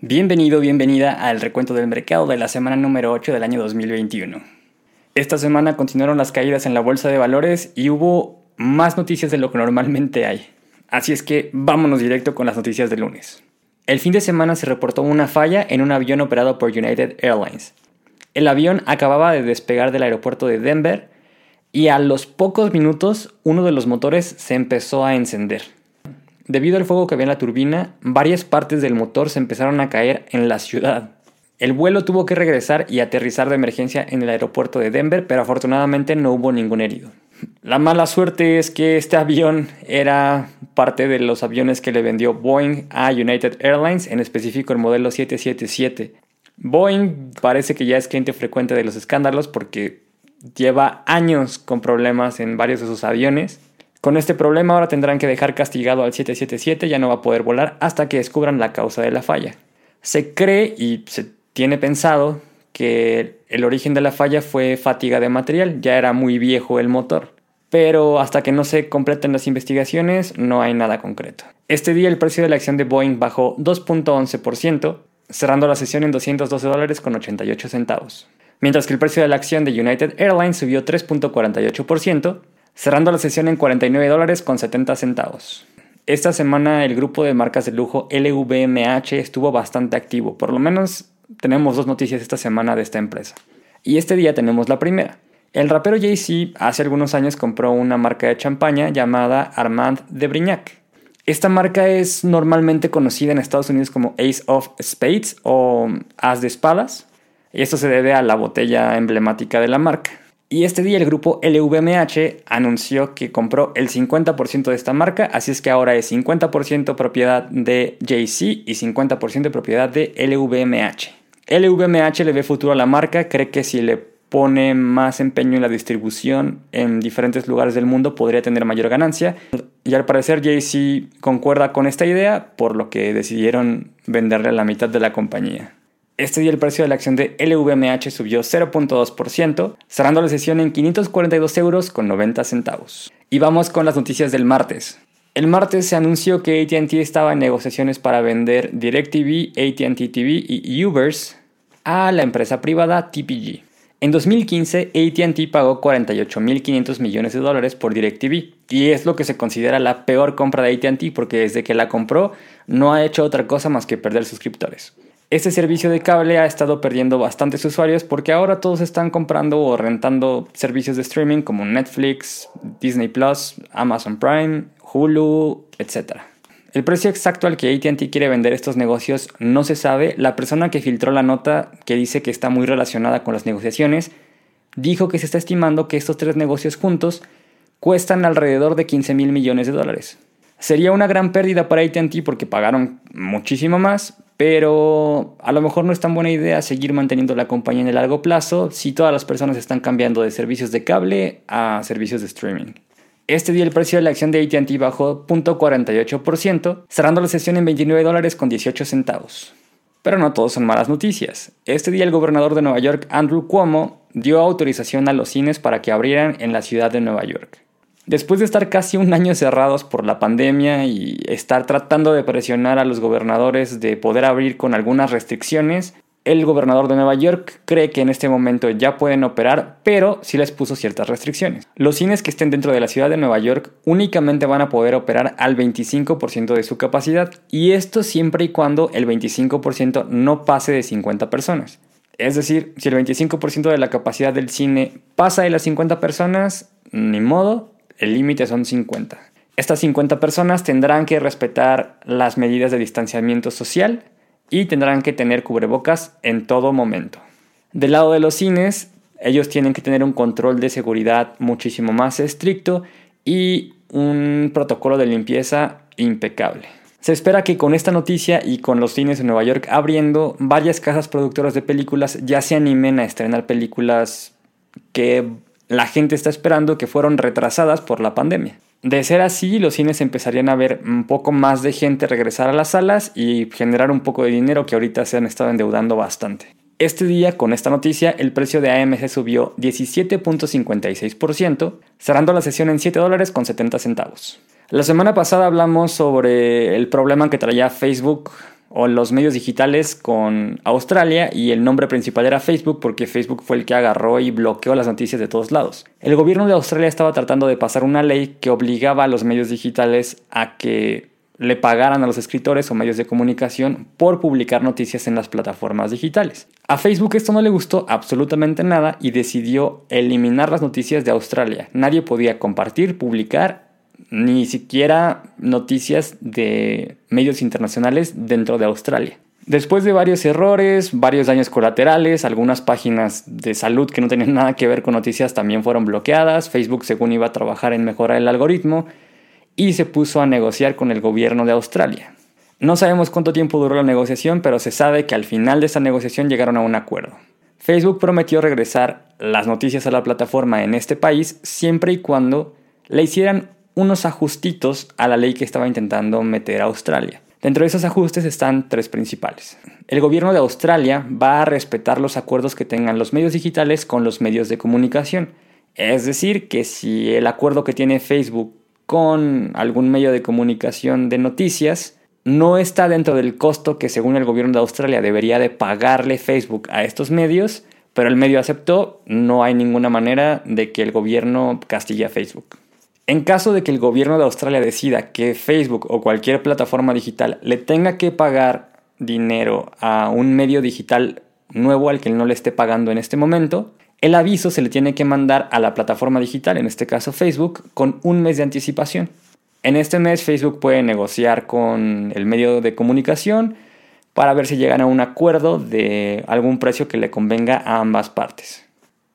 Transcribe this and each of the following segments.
Bienvenido, bienvenida al recuento del mercado de la semana número 8 del año 2021. Esta semana continuaron las caídas en la bolsa de valores y hubo más noticias de lo que normalmente hay. Así es que vámonos directo con las noticias del lunes. El fin de semana se reportó una falla en un avión operado por United Airlines. El avión acababa de despegar del aeropuerto de Denver y a los pocos minutos uno de los motores se empezó a encender. Debido al fuego que había en la turbina, varias partes del motor se empezaron a caer en la ciudad. El vuelo tuvo que regresar y aterrizar de emergencia en el aeropuerto de Denver, pero afortunadamente no hubo ningún herido. La mala suerte es que este avión era parte de los aviones que le vendió Boeing a United Airlines, en específico el modelo 777. Boeing parece que ya es cliente frecuente de los escándalos porque lleva años con problemas en varios de sus aviones con este problema ahora tendrán que dejar castigado al 777, ya no va a poder volar hasta que descubran la causa de la falla. Se cree y se tiene pensado que el origen de la falla fue fatiga de material, ya era muy viejo el motor. Pero hasta que no se completen las investigaciones no hay nada concreto. Este día el precio de la acción de Boeing bajó 2.11%, cerrando la sesión en 212 dólares con 88 centavos. Mientras que el precio de la acción de United Airlines subió 3.48%, cerrando la sesión en 49 dólares con 70 centavos. Esta semana el grupo de marcas de lujo LVMH estuvo bastante activo, por lo menos tenemos dos noticias esta semana de esta empresa. Y este día tenemos la primera. El rapero Jay-Z hace algunos años compró una marca de champaña llamada Armand de Brignac. Esta marca es normalmente conocida en Estados Unidos como Ace of Spades o As de Espadas, y esto se debe a la botella emblemática de la marca. Y este día el grupo LVMH anunció que compró el 50% de esta marca, así es que ahora es 50% propiedad de JC y 50% propiedad de LVMH. LVMH le ve futuro a la marca, cree que si le pone más empeño en la distribución en diferentes lugares del mundo podría tener mayor ganancia. Y al parecer JC concuerda con esta idea, por lo que decidieron venderle la mitad de la compañía. Este día el precio de la acción de LVMH subió 0.2%, cerrando la sesión en 542 euros con 90 centavos. Y vamos con las noticias del martes. El martes se anunció que ATT estaba en negociaciones para vender DirecTV, ATT TV y Uber's a la empresa privada TPG. En 2015, ATT pagó 48.500 millones de dólares por DirecTV y es lo que se considera la peor compra de ATT porque desde que la compró no ha hecho otra cosa más que perder suscriptores. Este servicio de cable ha estado perdiendo bastantes usuarios porque ahora todos están comprando o rentando servicios de streaming como Netflix, Disney Plus, Amazon Prime, Hulu, etc. El precio exacto al que ATT quiere vender estos negocios no se sabe. La persona que filtró la nota, que dice que está muy relacionada con las negociaciones, dijo que se está estimando que estos tres negocios juntos cuestan alrededor de 15 mil millones de dólares. Sería una gran pérdida para ATT porque pagaron muchísimo más, pero a lo mejor no es tan buena idea seguir manteniendo la compañía en el largo plazo si todas las personas están cambiando de servicios de cable a servicios de streaming. Este día el precio de la acción de ATT bajó 0.48%, cerrando la sesión en 29 dólares con 18 centavos. Pero no todos son malas noticias. Este día el gobernador de Nueva York, Andrew Cuomo, dio autorización a los cines para que abrieran en la ciudad de Nueva York. Después de estar casi un año cerrados por la pandemia y estar tratando de presionar a los gobernadores de poder abrir con algunas restricciones, el gobernador de Nueva York cree que en este momento ya pueden operar, pero sí les puso ciertas restricciones. Los cines que estén dentro de la ciudad de Nueva York únicamente van a poder operar al 25% de su capacidad, y esto siempre y cuando el 25% no pase de 50 personas. Es decir, si el 25% de la capacidad del cine pasa de las 50 personas, ni modo, el límite son 50. Estas 50 personas tendrán que respetar las medidas de distanciamiento social y tendrán que tener cubrebocas en todo momento. Del lado de los cines, ellos tienen que tener un control de seguridad muchísimo más estricto y un protocolo de limpieza impecable. Se espera que con esta noticia y con los cines en Nueva York abriendo, varias casas productoras de películas ya se animen a estrenar películas que la gente está esperando que fueron retrasadas por la pandemia. De ser así, los cines empezarían a ver un poco más de gente regresar a las salas y generar un poco de dinero que ahorita se han estado endeudando bastante. Este día, con esta noticia, el precio de AMG subió 17.56%, cerrando la sesión en 7 dólares con 70 centavos. La semana pasada hablamos sobre el problema que traía Facebook o los medios digitales con Australia y el nombre principal era Facebook porque Facebook fue el que agarró y bloqueó las noticias de todos lados. El gobierno de Australia estaba tratando de pasar una ley que obligaba a los medios digitales a que le pagaran a los escritores o medios de comunicación por publicar noticias en las plataformas digitales. A Facebook esto no le gustó absolutamente nada y decidió eliminar las noticias de Australia. Nadie podía compartir, publicar ni siquiera noticias de medios internacionales dentro de Australia. Después de varios errores, varios daños colaterales, algunas páginas de salud que no tenían nada que ver con noticias también fueron bloqueadas, Facebook según iba a trabajar en mejorar el algoritmo y se puso a negociar con el gobierno de Australia. No sabemos cuánto tiempo duró la negociación, pero se sabe que al final de esa negociación llegaron a un acuerdo. Facebook prometió regresar las noticias a la plataforma en este país siempre y cuando le hicieran unos ajustitos a la ley que estaba intentando meter a Australia. Dentro de esos ajustes están tres principales. El gobierno de Australia va a respetar los acuerdos que tengan los medios digitales con los medios de comunicación. Es decir, que si el acuerdo que tiene Facebook con algún medio de comunicación de noticias no está dentro del costo que según el gobierno de Australia debería de pagarle Facebook a estos medios, pero el medio aceptó, no hay ninguna manera de que el gobierno castigue a Facebook. En caso de que el gobierno de Australia decida que Facebook o cualquier plataforma digital le tenga que pagar dinero a un medio digital nuevo al que no le esté pagando en este momento, el aviso se le tiene que mandar a la plataforma digital, en este caso Facebook, con un mes de anticipación. En este mes Facebook puede negociar con el medio de comunicación para ver si llegan a un acuerdo de algún precio que le convenga a ambas partes.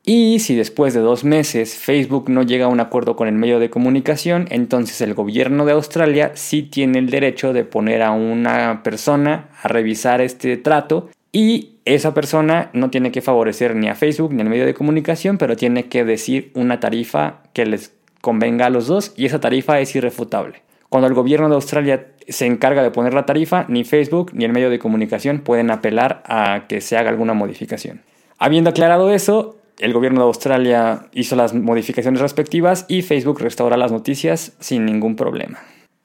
Y si después de dos meses Facebook no llega a un acuerdo con el medio de comunicación, entonces el gobierno de Australia sí tiene el derecho de poner a una persona a revisar este trato y esa persona no tiene que favorecer ni a Facebook ni al medio de comunicación, pero tiene que decir una tarifa que les convenga a los dos y esa tarifa es irrefutable. Cuando el gobierno de Australia se encarga de poner la tarifa, ni Facebook ni el medio de comunicación pueden apelar a que se haga alguna modificación. Habiendo aclarado eso, el gobierno de Australia hizo las modificaciones respectivas y Facebook restaura las noticias sin ningún problema.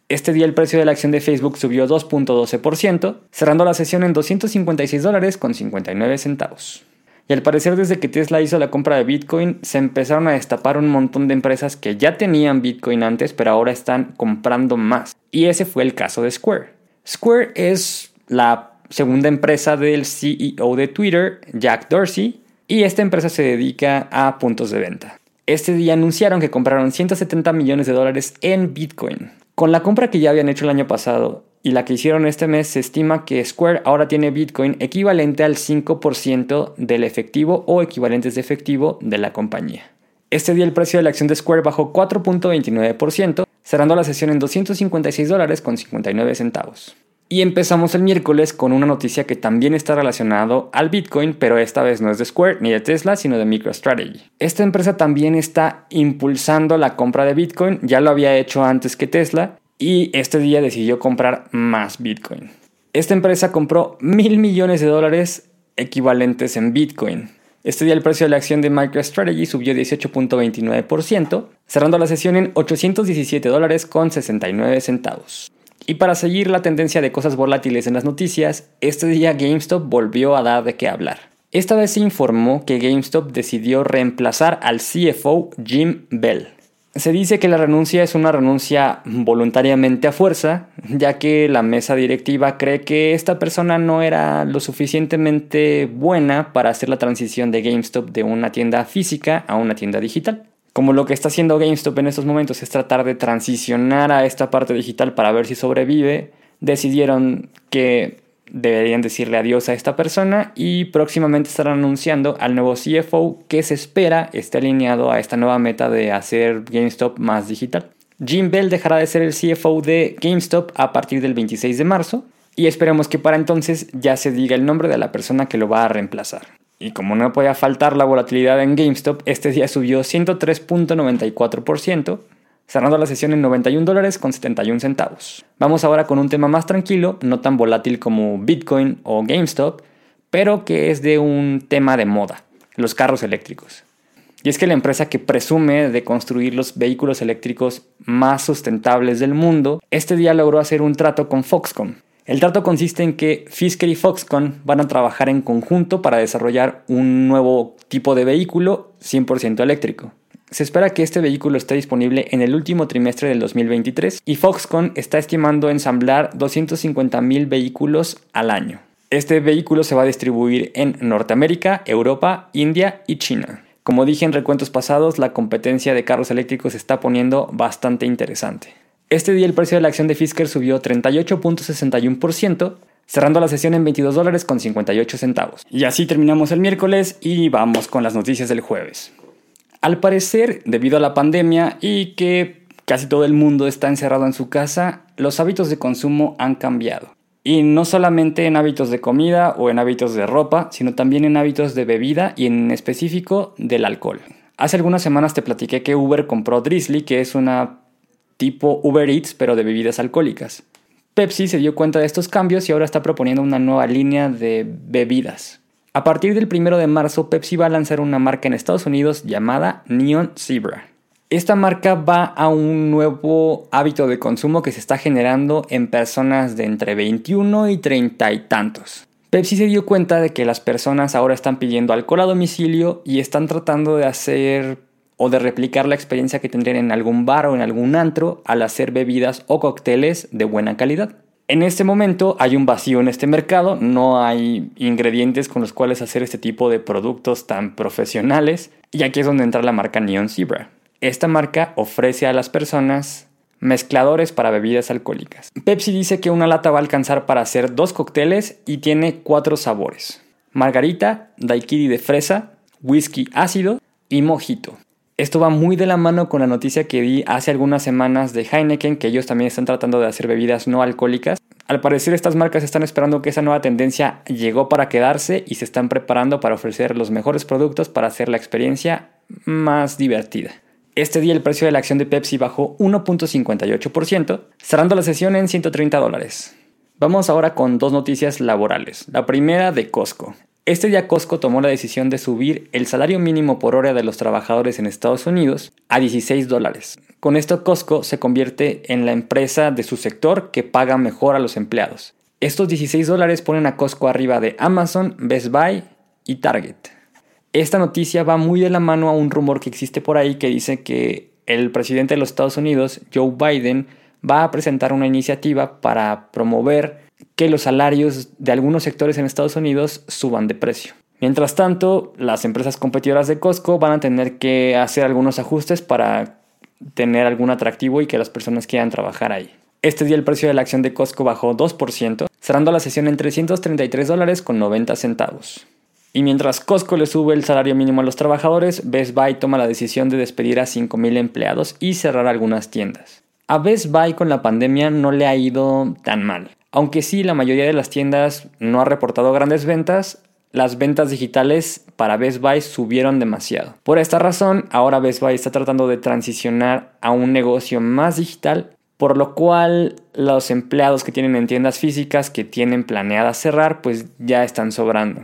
Este día el precio de la acción de Facebook subió 2.12%, cerrando la sesión en 256 dólares con 59 centavos. Y al parecer desde que Tesla hizo la compra de Bitcoin se empezaron a destapar un montón de empresas que ya tenían Bitcoin antes pero ahora están comprando más. Y ese fue el caso de Square. Square es la segunda empresa del CEO de Twitter, Jack Dorsey, y esta empresa se dedica a puntos de venta. Este día anunciaron que compraron 170 millones de dólares en Bitcoin. Con la compra que ya habían hecho el año pasado y la que hicieron este mes, se estima que Square ahora tiene Bitcoin equivalente al 5% del efectivo o equivalentes de efectivo de la compañía. Este día el precio de la acción de Square bajó 4.29%, cerrando la sesión en 256 dólares con 59 centavos. Y empezamos el miércoles con una noticia que también está relacionado al Bitcoin, pero esta vez no es de Square ni de Tesla, sino de MicroStrategy. Esta empresa también está impulsando la compra de Bitcoin, ya lo había hecho antes que Tesla, y este día decidió comprar más Bitcoin. Esta empresa compró mil millones de dólares equivalentes en Bitcoin. Este día el precio de la acción de MicroStrategy subió 18.29%, cerrando la sesión en 817 dólares con 69 centavos. Y para seguir la tendencia de cosas volátiles en las noticias, este día GameStop volvió a dar de qué hablar. Esta vez se informó que GameStop decidió reemplazar al CFO Jim Bell. Se dice que la renuncia es una renuncia voluntariamente a fuerza, ya que la mesa directiva cree que esta persona no era lo suficientemente buena para hacer la transición de GameStop de una tienda física a una tienda digital. Como lo que está haciendo GameStop en estos momentos es tratar de transicionar a esta parte digital para ver si sobrevive, decidieron que deberían decirle adiós a esta persona y próximamente estarán anunciando al nuevo CFO que se espera esté alineado a esta nueva meta de hacer GameStop más digital. Jim Bell dejará de ser el CFO de GameStop a partir del 26 de marzo y esperemos que para entonces ya se diga el nombre de la persona que lo va a reemplazar. Y como no podía faltar la volatilidad en GameStop, este día subió 103.94%, cerrando la sesión en 91 dólares con 71 centavos. Vamos ahora con un tema más tranquilo, no tan volátil como Bitcoin o GameStop, pero que es de un tema de moda, los carros eléctricos. Y es que la empresa que presume de construir los vehículos eléctricos más sustentables del mundo, este día logró hacer un trato con Foxconn, El trato consiste en que Fisker y Foxconn van a trabajar en conjunto para desarrollar un nuevo tipo de vehículo 100% eléctrico. Se espera que este vehículo esté disponible en el último trimestre del 2023 y Foxconn está estimando ensamblar 250.000 vehículos al año. Este vehículo se va a distribuir en Norteamérica, Europa, India y China. Como dije en recuentos pasados, la competencia de carros eléctricos se está poniendo bastante interesante. Este día el precio de la acción de Fisker subió 38.61%, cerrando la sesión en 22 dólares con 58 centavos. Y así terminamos el miércoles y vamos con las noticias del jueves. Al parecer, debido a la pandemia y que casi todo el mundo está encerrado en su casa, los hábitos de consumo han cambiado. Y no solamente en hábitos de comida o en hábitos de ropa, sino también en hábitos de bebida y en específico del alcohol. Hace algunas semanas te platiqué que Uber compró Drizzly, que es una tipo Uber Eats pero de bebidas alcohólicas. Pepsi se dio cuenta de estos cambios y ahora está proponiendo una nueva línea de bebidas. A partir del 1 de marzo, Pepsi va a lanzar una marca en Estados Unidos llamada Neon Zebra. Esta marca va a un nuevo hábito de consumo que se está generando en personas de entre 21 y 30 y tantos. Pepsi se dio cuenta de que las personas ahora están pidiendo alcohol a domicilio y están tratando de hacer o de replicar la experiencia que tendrían en algún bar o en algún antro al hacer bebidas o cócteles de buena calidad. En este momento hay un vacío en este mercado, no hay ingredientes con los cuales hacer este tipo de productos tan profesionales y aquí es donde entra la marca Neon Zebra. Esta marca ofrece a las personas mezcladores para bebidas alcohólicas. Pepsi dice que una lata va a alcanzar para hacer dos cócteles y tiene cuatro sabores. Margarita, daiquiri de fresa, whisky ácido y mojito. Esto va muy de la mano con la noticia que di hace algunas semanas de Heineken, que ellos también están tratando de hacer bebidas no alcohólicas. Al parecer estas marcas están esperando que esa nueva tendencia llegó para quedarse y se están preparando para ofrecer los mejores productos para hacer la experiencia más divertida. Este día el precio de la acción de Pepsi bajó 1.58%, cerrando la sesión en 130 dólares. Vamos ahora con dos noticias laborales. La primera de Costco. Este día Costco tomó la decisión de subir el salario mínimo por hora de los trabajadores en Estados Unidos a 16 dólares. Con esto Costco se convierte en la empresa de su sector que paga mejor a los empleados. Estos 16 dólares ponen a Costco arriba de Amazon, Best Buy y Target. Esta noticia va muy de la mano a un rumor que existe por ahí que dice que el presidente de los Estados Unidos, Joe Biden, va a presentar una iniciativa para promover que los salarios de algunos sectores en Estados Unidos suban de precio. Mientras tanto, las empresas competidoras de Costco van a tener que hacer algunos ajustes para tener algún atractivo y que las personas quieran trabajar ahí. Este día el precio de la acción de Costco bajó 2%, cerrando la sesión en 333 dólares con 90 centavos. Y mientras Costco le sube el salario mínimo a los trabajadores, Best Buy toma la decisión de despedir a 5.000 empleados y cerrar algunas tiendas. A Best Buy con la pandemia no le ha ido tan mal. Aunque sí, la mayoría de las tiendas no ha reportado grandes ventas, las ventas digitales para Best Buy subieron demasiado. Por esta razón, ahora Best Buy está tratando de transicionar a un negocio más digital, por lo cual los empleados que tienen en tiendas físicas que tienen planeada cerrar, pues ya están sobrando.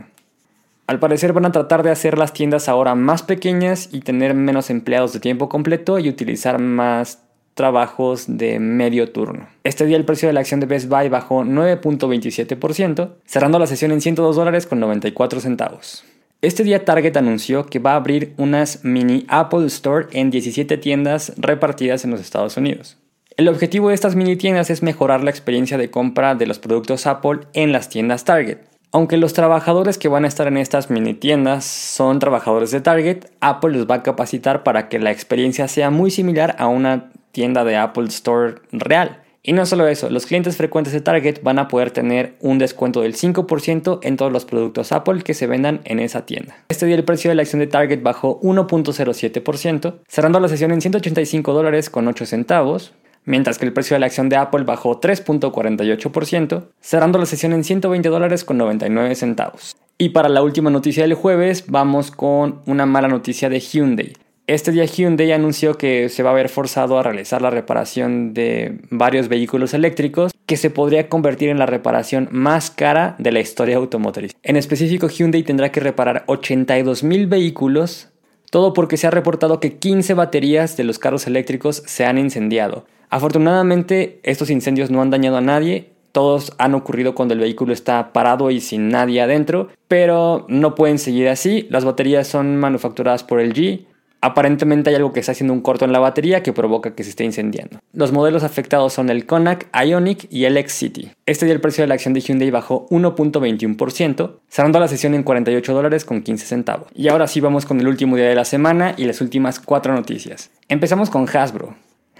Al parecer van a tratar de hacer las tiendas ahora más pequeñas y tener menos empleados de tiempo completo y utilizar más trabajos de medio turno. Este día el precio de la acción de Best Buy bajó 9.27%, cerrando la sesión en 102 dólares con 94 centavos. Este día Target anunció que va a abrir unas mini Apple Store en 17 tiendas repartidas en los Estados Unidos. El objetivo de estas mini tiendas es mejorar la experiencia de compra de los productos Apple en las tiendas Target. Aunque los trabajadores que van a estar en estas mini tiendas son trabajadores de Target, Apple los va a capacitar para que la experiencia sea muy similar a una tienda de Apple Store real. Y no solo eso, los clientes frecuentes de Target van a poder tener un descuento del 5% en todos los productos Apple que se vendan en esa tienda. Este día el precio de la acción de Target bajó 1.07%, cerrando la sesión en 185 dólares con 8 centavos, mientras que el precio de la acción de Apple bajó 3.48%, cerrando la sesión en 120 dólares con 99 centavos. Y para la última noticia del jueves, vamos con una mala noticia de Hyundai. Este día Hyundai anunció que se va a ver forzado a realizar la reparación de varios vehículos eléctricos que se podría convertir en la reparación más cara de la historia automotriz. En específico, Hyundai tendrá que reparar 82 mil vehículos, todo porque se ha reportado que 15 baterías de los carros eléctricos se han incendiado. Afortunadamente, estos incendios no han dañado a nadie todos han ocurrido cuando el vehículo está parado y sin nadie adentro, pero no pueden seguir así. Las baterías son manufacturadas por LG, Aparentemente hay algo que está haciendo un corto en la batería que provoca que se esté incendiando. Los modelos afectados son el Konak, Ionic y el X-City. Este día el precio de la acción de Hyundai bajó 1.21%, cerrando la sesión en 48 dólares con 15 centavos. Y ahora sí vamos con el último día de la semana y las últimas cuatro noticias. Empezamos con Hasbro.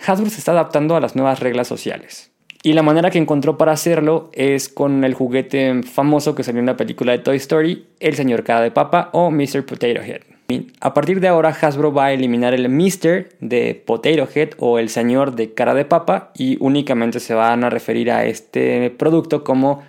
Hasbro se está adaptando a las nuevas reglas sociales. Y la manera que encontró para hacerlo es con el juguete famoso que salió en la película de Toy Story, el señor cara de papa o Mr. Potato Head. A partir de ahora Hasbro va a eliminar el Mister de Potato Head o el señor de cara de papa y únicamente se van a referir a este producto como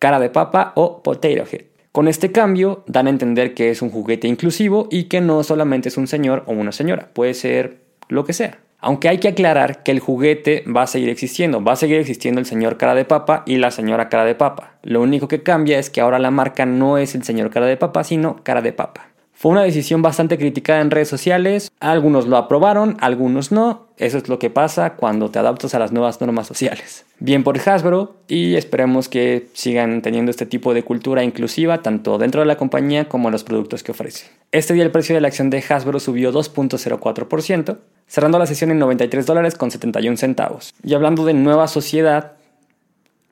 cara de papa o Potato Head. Con este cambio dan a entender que es un juguete inclusivo y que no solamente es un señor o una señora, puede ser lo que sea. Aunque hay que aclarar que el juguete va a seguir existiendo, va a seguir existiendo el señor cara de papa y la señora cara de papa. Lo único que cambia es que ahora la marca no es el señor cara de papa, sino cara de papa. Fue una decisión bastante criticada en redes sociales, algunos lo aprobaron, algunos no, eso es lo que pasa cuando te adaptas a las nuevas normas sociales. Bien por Hasbro y esperemos que sigan teniendo este tipo de cultura inclusiva tanto dentro de la compañía como en los productos que ofrece. Este día el precio de la acción de Hasbro subió 2.04%, cerrando la sesión en 93 dólares con 71 centavos. Y hablando de nueva sociedad,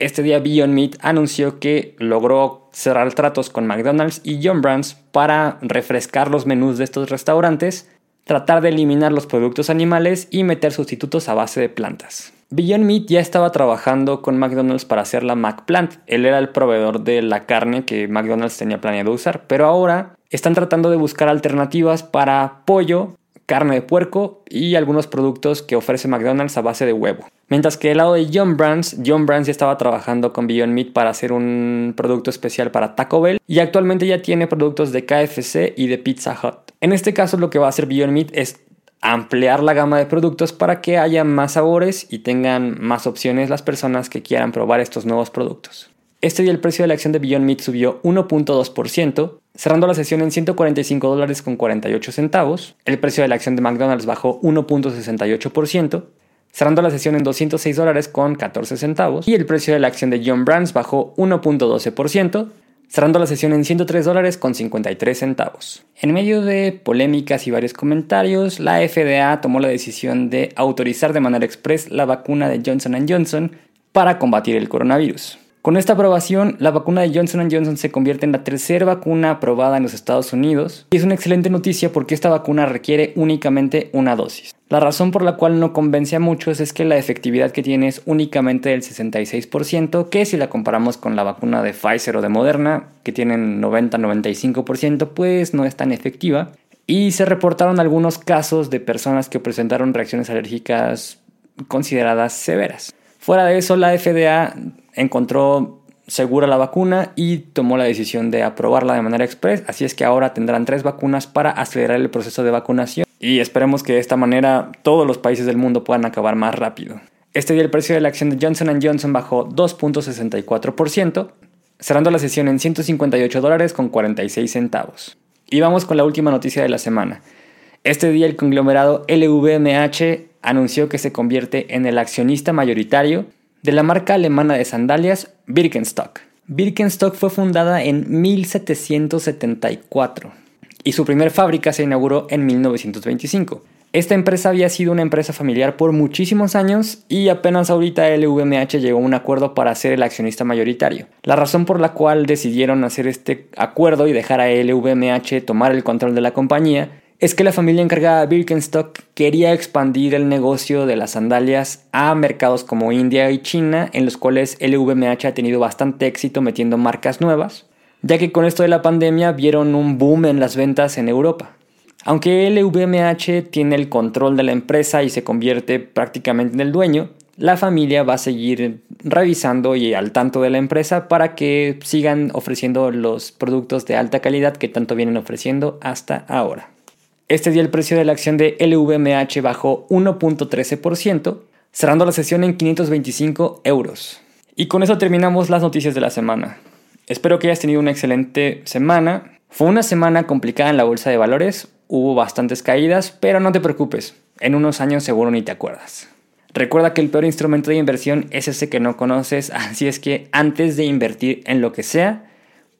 este día Beyond Meat anunció que logró cerrar tratos con McDonald's y John Brands para refrescar los menús de estos restaurantes, tratar de eliminar los productos animales y meter sustitutos a base de plantas. Beyond Meat ya estaba trabajando con McDonald's para hacer la McPlant. Él era el proveedor de la carne que McDonald's tenía planeado usar, pero ahora están tratando de buscar alternativas para pollo, carne de puerco y algunos productos que ofrece McDonald's a base de huevo. Mientras que el lado de John Brands, John Brands ya estaba trabajando con Beyond Meat para hacer un producto especial para Taco Bell y actualmente ya tiene productos de KFC y de Pizza Hut. En este caso lo que va a hacer Beyond Meat es ampliar la gama de productos para que haya más sabores y tengan más opciones las personas que quieran probar estos nuevos productos. Este día el precio de la acción de Beyond Meat subió 1.2%, cerrando la sesión en 145 dólares con 48 centavos. El precio de la acción de McDonald's bajó 1.68%, cerrando la sesión en 206 dólares con 14 centavos. Y el precio de la acción de John Brands bajó 1.12%, cerrando la sesión en 103 dólares con 53 centavos. En medio de polémicas y varios comentarios, la FDA tomó la decisión de autorizar de manera express la vacuna de Johnson Johnson para combatir el coronavirus. Con esta aprobación, la vacuna de Johnson Johnson se convierte en la tercera vacuna aprobada en los Estados Unidos y es una excelente noticia porque esta vacuna requiere únicamente una dosis. La razón por la cual no convence a muchos es que la efectividad que tiene es únicamente del 66%, que si la comparamos con la vacuna de Pfizer o de Moderna, que tienen 90-95%, pues no es tan efectiva. Y se reportaron algunos casos de personas que presentaron reacciones alérgicas consideradas severas. Fuera de eso, la FDA encontró segura la vacuna y tomó la decisión de aprobarla de manera express, así es que ahora tendrán tres vacunas para acelerar el proceso de vacunación y esperemos que de esta manera todos los países del mundo puedan acabar más rápido. Este día el precio de la acción de Johnson Johnson bajó 2.64%, cerrando la sesión en 158 dólares con 46 centavos. Y vamos con la última noticia de la semana. Este día el conglomerado LVMH anunció que se convierte en el accionista mayoritario de la marca alemana de sandalias Birkenstock. Birkenstock fue fundada en 1774 y su primer fábrica se inauguró en 1925. Esta empresa había sido una empresa familiar por muchísimos años y apenas ahorita LVMH llegó a un acuerdo para ser el accionista mayoritario. La razón por la cual decidieron hacer este acuerdo y dejar a LVMH tomar el control de la compañía es que la familia encargada de Birkenstock quería expandir el negocio de las sandalias a mercados como India y China, en los cuales LVMH ha tenido bastante éxito metiendo marcas nuevas, ya que con esto de la pandemia vieron un boom en las ventas en Europa. Aunque LVMH tiene el control de la empresa y se convierte prácticamente en el dueño, la familia va a seguir revisando y al tanto de la empresa para que sigan ofreciendo los productos de alta calidad que tanto vienen ofreciendo hasta ahora. Este día el precio de la acción de LVMH bajó 1.13%, cerrando la sesión en 525 euros. Y con eso terminamos las noticias de la semana. Espero que hayas tenido una excelente semana. Fue una semana complicada en la bolsa de valores, hubo bastantes caídas, pero no te preocupes, en unos años seguro ni te acuerdas. Recuerda que el peor instrumento de inversión es ese que no conoces, así es que antes de invertir en lo que sea,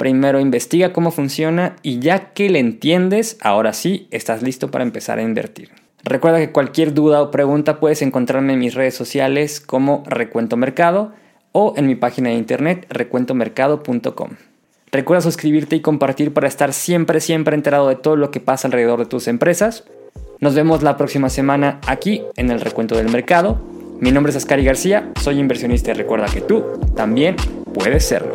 primero investiga cómo funciona y ya que le entiendes, ahora sí, estás listo para empezar a invertir. Recuerda que cualquier duda o pregunta puedes encontrarme en mis redes sociales como Recuento Mercado o en mi página de internet recuentomercado.com. Recuerda suscribirte y compartir para estar siempre, siempre enterado de todo lo que pasa alrededor de tus empresas. Nos vemos la próxima semana aquí en el Recuento del Mercado. Mi nombre es Ascari García, soy inversionista y recuerda que tú también puedes serlo.